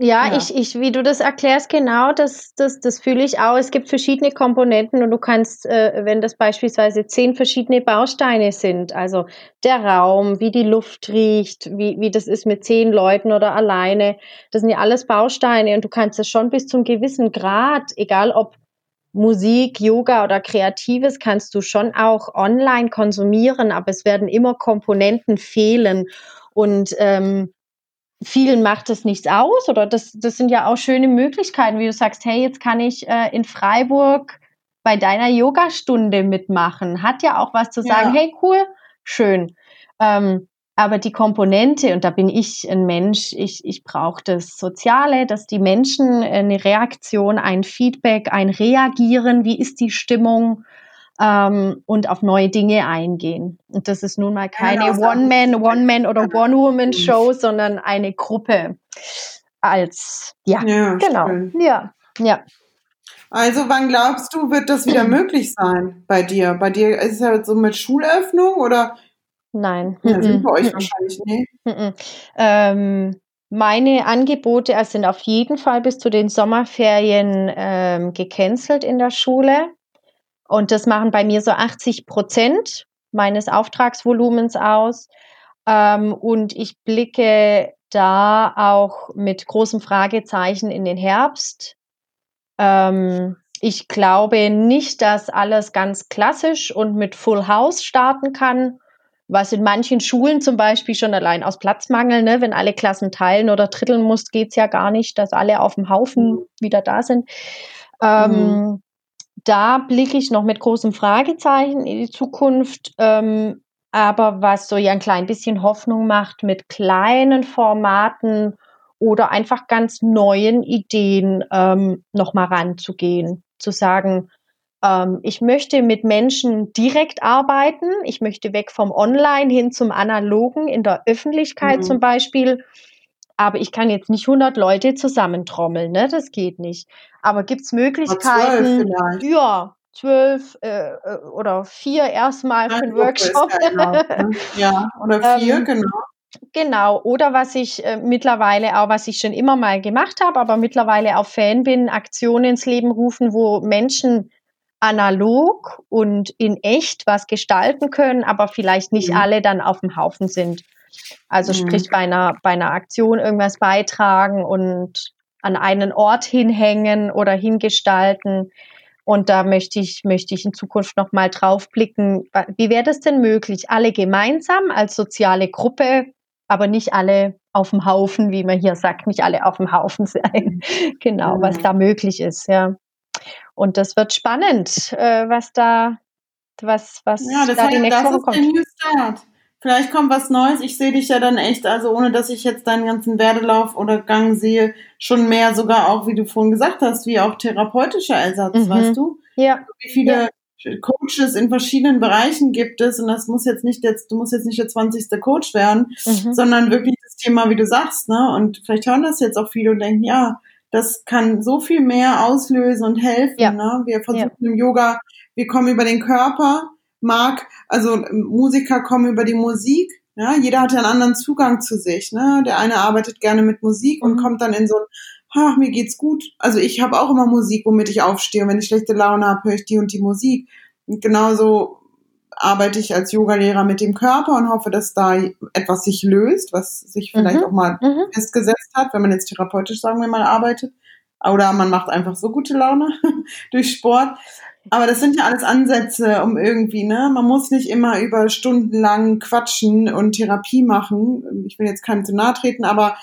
ja, ja, Ich, ich, wie du das erklärst, genau, das, das, das fühle ich auch. Es gibt verschiedene Komponenten und du kannst, äh, wenn das beispielsweise zehn verschiedene Bausteine sind, also der Raum, wie die Luft riecht, wie, wie das ist mit zehn Leuten oder alleine, das sind ja alles Bausteine und du kannst es schon bis zum gewissen Grad, egal ob Musik, Yoga oder Kreatives, kannst du schon auch online konsumieren, aber es werden immer Komponenten fehlen und ähm, vielen macht es nichts aus oder das, das sind ja auch schöne Möglichkeiten, wie du sagst, hey, jetzt kann ich äh, in Freiburg bei deiner Yogastunde mitmachen. Hat ja auch was zu sagen, ja. hey, cool, schön. Ähm, aber die Komponente, und da bin ich ein Mensch, ich, ich brauche das Soziale, dass die Menschen eine Reaktion, ein Feedback, ein Reagieren, wie ist die Stimmung, ähm, und auf neue Dinge eingehen. Und das ist nun mal keine ja, One-Man, One-Man oder One-Woman-Show, sondern eine Gruppe als, ja, ja genau, schön. ja, ja. Also wann glaubst du, wird das wieder [clears throat] möglich sein bei dir? Bei dir ist es ja so mit Schulöffnung oder? Nein. Ja, sind bei euch wahrscheinlich nicht. Ähm, meine Angebote sind auf jeden Fall bis zu den Sommerferien ähm, gecancelt in der Schule. Und das machen bei mir so 80 Prozent meines Auftragsvolumens aus. Ähm, und ich blicke da auch mit großem Fragezeichen in den Herbst. Ähm, ich glaube nicht, dass alles ganz klassisch und mit Full House starten kann, was in manchen Schulen zum Beispiel schon allein aus Platzmangel, ne, wenn alle Klassen teilen oder dritteln muss, geht's ja gar nicht, dass alle auf dem Haufen wieder da sind. Ähm, mhm da blicke ich noch mit großem Fragezeichen in die Zukunft. Ähm, aber was so ja ein klein bisschen Hoffnung macht mit kleinen Formaten oder einfach ganz neuen Ideen ähm, nochmal ranzugehen, zu sagen, ähm, ich möchte mit Menschen direkt arbeiten, ich möchte weg vom Online hin zum Analogen in der Öffentlichkeit mhm. zum Beispiel. Aber ich kann jetzt nicht 100 Leute zusammentrommeln, ne? Das geht nicht. Aber gibt es Möglichkeiten? Ja, zwölf äh, äh, oder vier erstmal für den Workshop. Genau, ne? [laughs] Ja, oder vier, ähm, genau. Genau, oder was ich äh, mittlerweile auch, was ich schon immer mal gemacht habe, aber mittlerweile auch Fan bin, Aktionen ins Leben rufen, wo Menschen analog und in echt was gestalten können, aber vielleicht nicht mhm. alle dann auf dem Haufen sind. Also mhm. sprich bei einer, bei einer Aktion irgendwas beitragen und an einen Ort hinhängen oder hingestalten. Und da möchte ich, möchte ich in Zukunft nochmal drauf blicken. Wie wäre das denn möglich? Alle gemeinsam als soziale Gruppe, aber nicht alle auf dem Haufen, wie man hier sagt, nicht alle auf dem Haufen sein. [laughs] genau, was mhm. da möglich ist, ja. Und das wird spannend, äh, was da, was, was ja, das da heißt, die nächste Woche kommt. Vielleicht kommt was Neues. Ich sehe dich ja dann echt, also ohne dass ich jetzt deinen ganzen Werdelauf oder Gang sehe, schon mehr sogar auch, wie du vorhin gesagt hast, wie auch therapeutischer Ersatz, mhm. weißt du? Ja. Wie viele ja. Coaches in verschiedenen Bereichen gibt es und das muss jetzt nicht jetzt, du musst jetzt nicht der 20. Coach werden, mhm. sondern wirklich das Thema, wie du sagst, ne? Und vielleicht hören das jetzt auch viele und denken, ja, das kann so viel mehr auslösen und helfen, ja. ne? Wir versuchen ja. im Yoga, wir kommen über den Körper, mag, also Musiker kommen über die Musik, ja, jeder hat ja einen anderen Zugang zu sich, ne? Der eine arbeitet gerne mit Musik und mhm. kommt dann in so ein, ach, mir geht's gut. Also ich habe auch immer Musik, womit ich aufstehe. Und wenn ich schlechte Laune habe, höre ich die und die Musik. Und genauso arbeite ich als Yogalehrer mit dem Körper und hoffe, dass da etwas sich löst, was sich vielleicht mhm. auch mal mhm. festgesetzt hat, wenn man jetzt therapeutisch, sagen wir mal, arbeitet. Oder man macht einfach so gute Laune [laughs] durch Sport. Aber das sind ja alles Ansätze, um irgendwie, ne? Man muss nicht immer über stundenlang quatschen und Therapie machen. Ich will jetzt keinem zu nahe treten, aber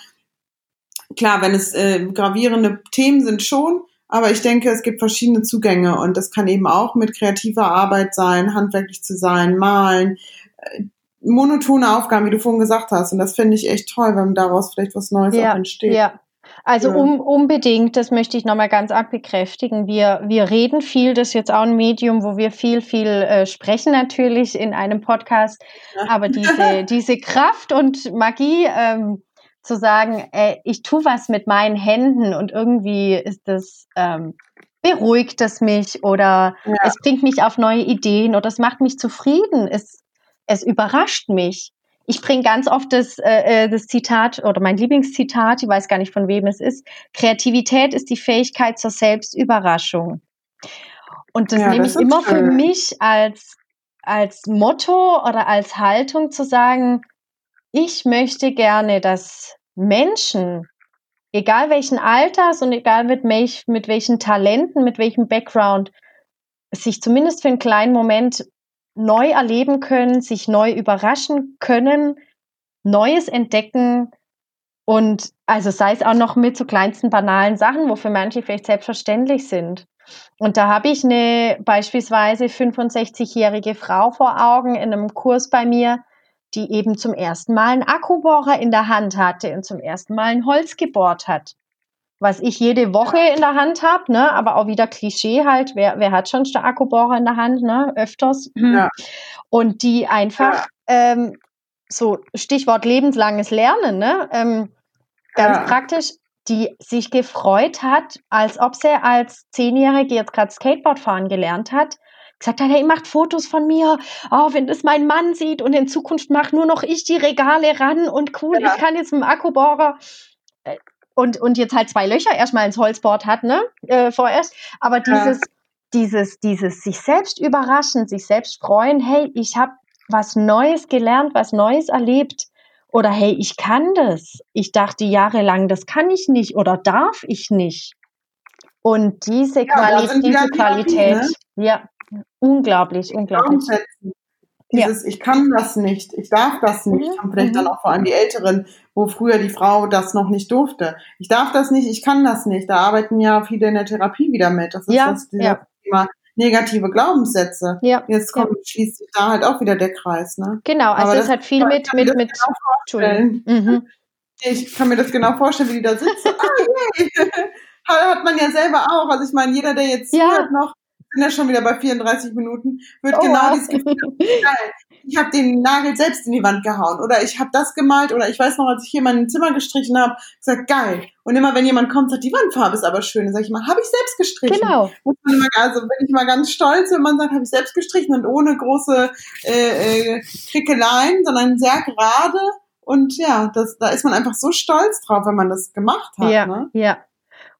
klar, wenn es äh, gravierende Themen sind schon, aber ich denke, es gibt verschiedene Zugänge und das kann eben auch mit kreativer Arbeit sein, handwerklich zu sein, malen, äh, monotone Aufgaben, wie du vorhin gesagt hast. Und das finde ich echt toll, wenn daraus vielleicht was Neues ja, auch entsteht. Ja, also ja. um, unbedingt, das möchte ich nochmal ganz abbekräftigen. Wir, wir reden viel, das ist jetzt auch ein Medium, wo wir viel, viel äh, sprechen natürlich in einem Podcast. Ja. Aber [laughs] diese, diese Kraft und Magie, ähm, zu sagen, ey, ich tue was mit meinen Händen und irgendwie ist das, ähm, beruhigt es mich oder ja. es bringt mich auf neue Ideen oder es macht mich zufrieden, es, es überrascht mich ich bringe ganz oft das, äh, äh, das Zitat oder mein Lieblingszitat, ich weiß gar nicht von wem es ist. Kreativität ist die Fähigkeit zur Selbstüberraschung. Und das ja, nehme das ich immer schön. für mich als, als Motto oder als Haltung zu sagen, ich möchte gerne, dass Menschen, egal welchen Alters und egal mit, welch, mit welchen Talenten, mit welchem Background, sich zumindest für einen kleinen Moment neu erleben können, sich neu überraschen können, Neues entdecken und also sei es auch noch mit so kleinsten banalen Sachen, wo für manche vielleicht selbstverständlich sind. Und da habe ich eine beispielsweise 65-jährige Frau vor Augen in einem Kurs bei mir, die eben zum ersten Mal einen Akkubohrer in der Hand hatte und zum ersten Mal ein Holz gebohrt hat was ich jede Woche in der Hand habe, ne? aber auch wieder Klischee halt, wer, wer hat schon Akkubohrer in der Hand, ne? öfters. Ja. Und die einfach, ja. ähm, so Stichwort lebenslanges Lernen, ne? Ähm, ganz ja. praktisch, die sich gefreut hat, als ob sie als Zehnjährige jetzt gerade Skateboard fahren gelernt hat, gesagt hat, hey, macht Fotos von mir, oh, wenn das mein Mann sieht und in Zukunft macht nur noch ich die Regale ran und cool, ich kann jetzt mit dem Akkubohrer und, und jetzt halt zwei Löcher erstmal ins Holzboard hat, ne, äh, vorerst. Aber dieses, ja. dieses, dieses sich selbst überraschen, sich selbst freuen, hey, ich habe was Neues gelernt, was Neues erlebt. Oder hey, ich kann das. Ich dachte jahrelang, das kann ich nicht oder darf ich nicht. Und diese, ja, Quali diese Qualität, ne? ja, unglaublich, unglaublich. Dieses, ja. ich kann das nicht, ich darf das nicht. Mhm. Und vielleicht mhm. dann auch vor allem die Älteren, wo früher die Frau das noch nicht durfte. Ich darf das nicht, ich kann das nicht. Da arbeiten ja viele in der Therapie wieder mit. Das ist ja, das ja. Thema negative Glaubenssätze. Ja. Jetzt kommt, ja. schließt sich da halt auch wieder der Kreis, ne? Genau, also Aber das, hat viel mit, mit, mit, genau Mhm. Ich kann mir das genau vorstellen, wie die da sitzen. ah, yay. [laughs] Hat man ja selber auch. Also ich meine, jeder, der jetzt ja. zuhört noch, sind ja schon wieder bei 34 Minuten, wird oh, genau wow. dieses Gefühl geil. Ich habe den Nagel selbst in die Wand gehauen oder ich habe das gemalt oder ich weiß noch, als ich hier mein Zimmer gestrichen habe, gesagt geil. Und immer wenn jemand kommt, sagt die Wandfarbe ist aber schön, dann sage ich mal, habe ich selbst gestrichen. Genau. Also bin ich mal ganz stolz, wenn man sagt, habe ich selbst gestrichen und ohne große äh, äh, Krickeleien, sondern sehr gerade. Und ja, das, da ist man einfach so stolz drauf, wenn man das gemacht hat. Ja, ne? ja.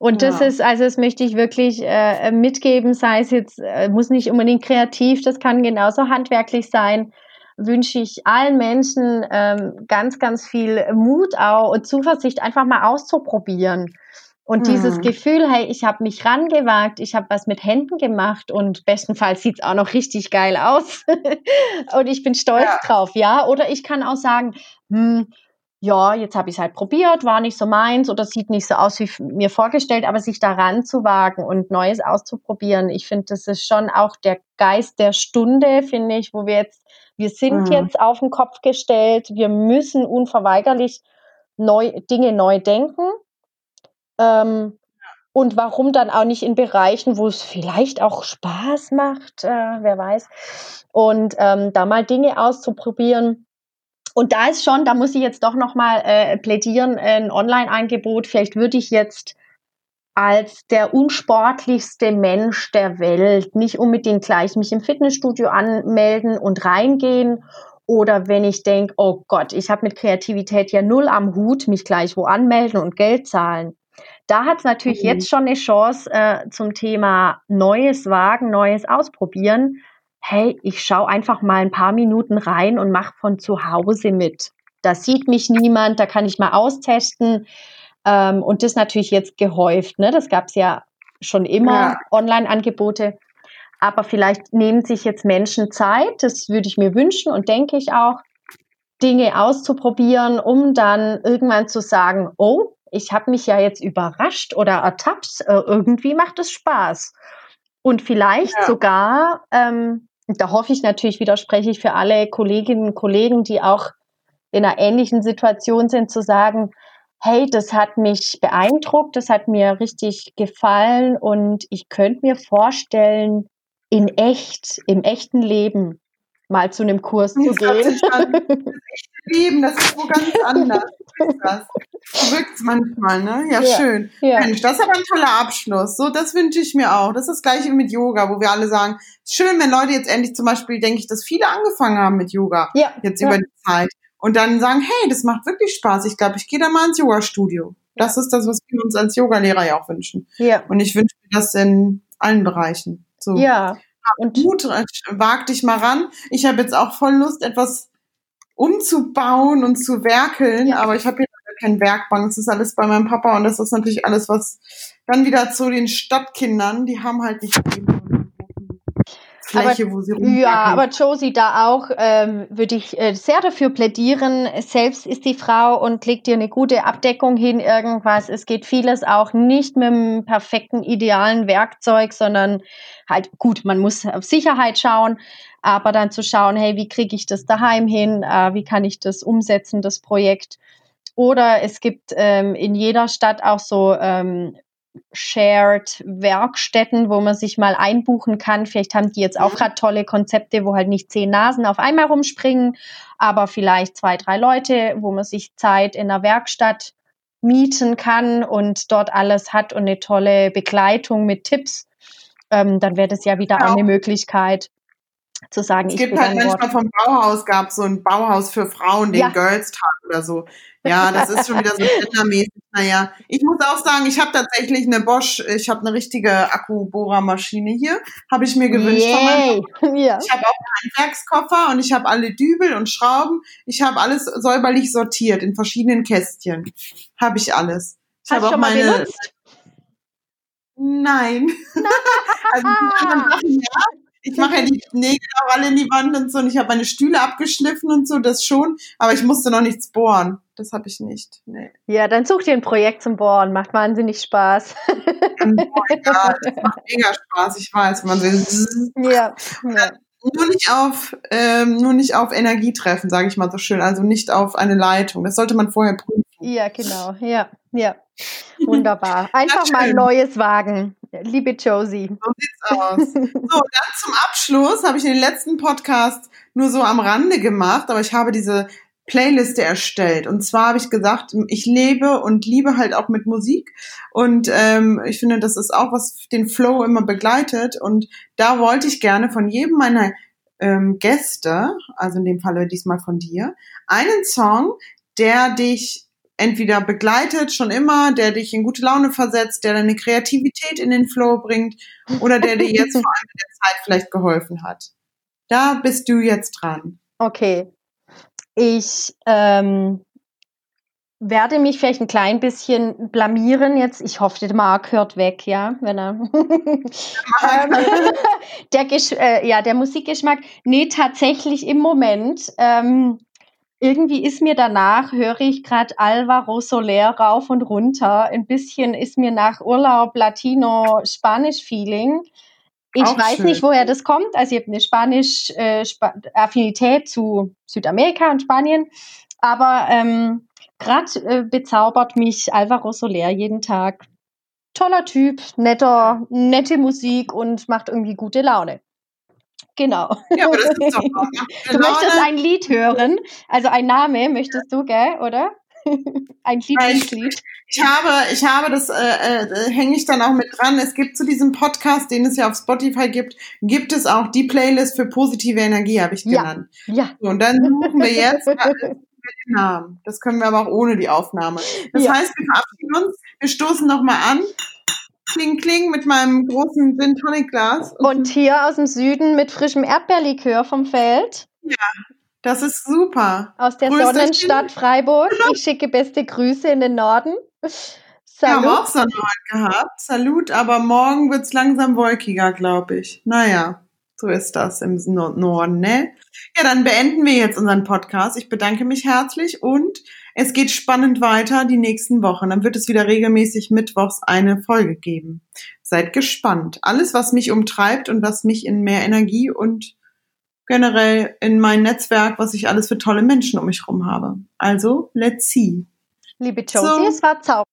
Und ja. das ist, also das möchte ich wirklich äh, mitgeben, sei es jetzt, äh, muss nicht unbedingt kreativ, das kann genauso handwerklich sein, wünsche ich allen Menschen ähm, ganz, ganz viel Mut auch und Zuversicht, einfach mal auszuprobieren. Und mhm. dieses Gefühl, hey, ich habe mich rangewagt, ich habe was mit Händen gemacht und bestenfalls sieht's auch noch richtig geil aus. [laughs] und ich bin stolz ja. drauf, ja. Oder ich kann auch sagen, hm, ja, jetzt habe ich es halt probiert, war nicht so meins oder sieht nicht so aus wie mir vorgestellt, aber sich daran zu wagen und Neues auszuprobieren, ich finde, das ist schon auch der Geist der Stunde, finde ich, wo wir jetzt, wir sind mhm. jetzt auf den Kopf gestellt, wir müssen unverweigerlich neu, Dinge neu denken. Ähm, und warum dann auch nicht in Bereichen, wo es vielleicht auch Spaß macht, äh, wer weiß. Und ähm, da mal Dinge auszuprobieren, und da ist schon, da muss ich jetzt doch nochmal äh, plädieren, ein Online-Angebot. Vielleicht würde ich jetzt als der unsportlichste Mensch der Welt nicht unbedingt gleich mich im Fitnessstudio anmelden und reingehen. Oder wenn ich denke, oh Gott, ich habe mit Kreativität ja null am Hut, mich gleich wo anmelden und Geld zahlen. Da hat es natürlich mhm. jetzt schon eine Chance äh, zum Thema Neues wagen, Neues ausprobieren hey, ich schaue einfach mal ein paar Minuten rein und mache von zu Hause mit. Da sieht mich niemand, da kann ich mal austesten. Ähm, und das natürlich jetzt gehäuft. Ne? Das gab es ja schon immer, ja. Online-Angebote. Aber vielleicht nehmen sich jetzt Menschen Zeit, das würde ich mir wünschen und denke ich auch, Dinge auszuprobieren, um dann irgendwann zu sagen, oh, ich habe mich ja jetzt überrascht oder ertappt, äh, irgendwie macht es Spaß. Und vielleicht ja. sogar ähm, da hoffe ich natürlich, widerspreche ich für alle Kolleginnen und Kollegen, die auch in einer ähnlichen Situation sind, zu sagen, hey, das hat mich beeindruckt, das hat mir richtig gefallen und ich könnte mir vorstellen, in echt, im echten Leben mal zu einem Kurs zu gehen. Das echte Leben, das ist wo ganz anders. Es manchmal, ne? Ja, ja, schön. Ja. Mensch, das ist aber ein toller Abschluss. So, das wünsche ich mir auch. Das ist das gleiche wie mit Yoga, wo wir alle sagen, schön, wenn Leute jetzt endlich zum Beispiel, denke ich, dass viele angefangen haben mit Yoga. Ja. Jetzt über die Zeit. Und dann sagen, hey, das macht wirklich Spaß. Ich glaube, ich gehe da mal ins Yoga-Studio. Das ist das, was wir uns als Yogalehrer ja auch wünschen. Ja. Und ich wünsche mir das in allen Bereichen. So. Ja. Und Mut, wag dich mal ran. Ich habe jetzt auch voll Lust, etwas umzubauen und zu werkeln, ja. aber ich habe hier kein Werkbank, das ist alles bei meinem Papa und das ist natürlich alles, was dann wieder zu den Stadtkindern, die haben halt nicht Fläche, aber, wo sie rumpacken. Ja, aber Josie, da auch ähm, würde ich äh, sehr dafür plädieren. Selbst ist die Frau und legt dir eine gute Abdeckung hin, irgendwas. Es geht vieles auch nicht mit einem perfekten, idealen Werkzeug, sondern halt gut, man muss auf Sicherheit schauen, aber dann zu schauen, hey, wie kriege ich das daheim hin? Äh, wie kann ich das umsetzen, das Projekt? Oder es gibt ähm, in jeder Stadt auch so ähm, Shared Werkstätten, wo man sich mal einbuchen kann. Vielleicht haben die jetzt auch mhm. gerade tolle Konzepte, wo halt nicht zehn Nasen auf einmal rumspringen, aber vielleicht zwei, drei Leute, wo man sich Zeit in der Werkstatt mieten kann und dort alles hat und eine tolle Begleitung mit Tipps. Ähm, dann wäre das ja wieder ja. eine Möglichkeit zu sagen, es gibt halt manchmal vom Bauhaus gab so ein Bauhaus für Frauen, den ja. Girls Tag oder so. Ja, das ist schon wieder so [laughs] gendermäßig. Naja, ich muss auch sagen, ich habe tatsächlich eine Bosch, ich habe eine richtige Akkubohrermaschine hier, habe ich mir gewünscht Yay. von ja. Ich habe auch einen Werkskoffer und ich habe alle Dübel und Schrauben. Ich habe alles säuberlich sortiert in verschiedenen Kästchen. Habe ich alles. Ich habe auch meine. Benutzt? Nein. [laughs] [laughs] also die anderen Sachen ja. Ich mache ja die Nägel auch alle in die Wand und so und ich habe meine Stühle abgeschliffen und so, das schon, aber ich musste noch nichts bohren. das habe ich nicht. Nee. Ja, dann such dir ein Projekt zum Bohren. Macht wahnsinnig Spaß. ja, das macht mega Spaß, ich weiß. Man will [laughs] ja, ja. Nur nicht auf, ähm, nur nicht auf Energie treffen, sage ich mal so schön. Also nicht auf eine Leitung. Das sollte man vorher prüfen. Ja, genau. Ja, ja. Wunderbar. [laughs] Einfach mal Neues wagen. Liebe Josie. So sieht's aus. So, dann zum Abschluss habe ich den letzten Podcast nur so am Rande gemacht, aber ich habe diese Playliste erstellt. Und zwar habe ich gesagt, ich lebe und liebe halt auch mit Musik. Und ähm, ich finde, das ist auch, was den Flow immer begleitet. Und da wollte ich gerne von jedem meiner ähm, Gäste, also in dem Falle diesmal von dir, einen Song, der dich entweder begleitet schon immer, der dich in gute Laune versetzt, der deine Kreativität in den Flow bringt oder der dir jetzt [laughs] vor allem in der Zeit vielleicht geholfen hat. Da bist du jetzt dran. Okay. Ich ähm, werde mich vielleicht ein klein bisschen blamieren jetzt. Ich hoffe, der Marc hört weg, ja, wenn er. [laughs] Ähm, der, Gesch äh, ja, der Musikgeschmack. Nee, tatsächlich im Moment. Ähm, irgendwie ist mir danach, höre ich gerade Alvaro Soler rauf und runter. Ein bisschen ist mir nach Urlaub Latino-Spanisch-Feeling. Ich Auch weiß schön. nicht, woher das kommt. Also ich habe eine Spanisch äh, Sp Affinität zu Südamerika und Spanien, aber ähm, gerade äh, bezaubert mich Alvaro Soler jeden Tag. Toller Typ, netter, nette Musik und macht irgendwie gute Laune. Genau. Ja, aber das ist doch [laughs] du möchtest ein Lied hören, also ein Name möchtest du, gell, oder? [laughs] ein Lieblingslied. Ich habe, ich habe das, äh, äh, hänge ich dann auch mit dran. Es gibt zu diesem Podcast, den es ja auf Spotify gibt, gibt es auch die Playlist für positive Energie, habe ich genannt. Ja. ja. So, und dann suchen wir jetzt den Namen. Das können wir aber auch ohne die Aufnahme. Das ja. heißt, wir verabschieden uns, wir stoßen nochmal an. Kling, kling mit meinem großen Gin Tonic Glas. Und, und hier aus dem Süden mit frischem Erdbeerlikör vom Feld. Ja, das ist super. Aus der Grüß Sonnenstadt Freiburg. Ich schicke beste Grüße in den Norden. Salut. [laughs] Wir haben auch Sonnenschein gehabt. Salut, aber morgen wird es langsam wolkiger, glaube ich. Naja, so ist das im Norden, ne? Ja, dann beenden wir jetzt unseren Podcast. Ich bedanke mich herzlich und es geht spannend weiter die nächsten Wochen. Dann wird es wieder regelmäßig mittwochs eine Folge geben. Seid gespannt. Alles, was mich umtreibt und was mich in mehr Energie und generell in mein Netzwerk, was ich alles für tolle Menschen um mich herum habe. Also, let's see. Liebe Josie, so. es war Zauber.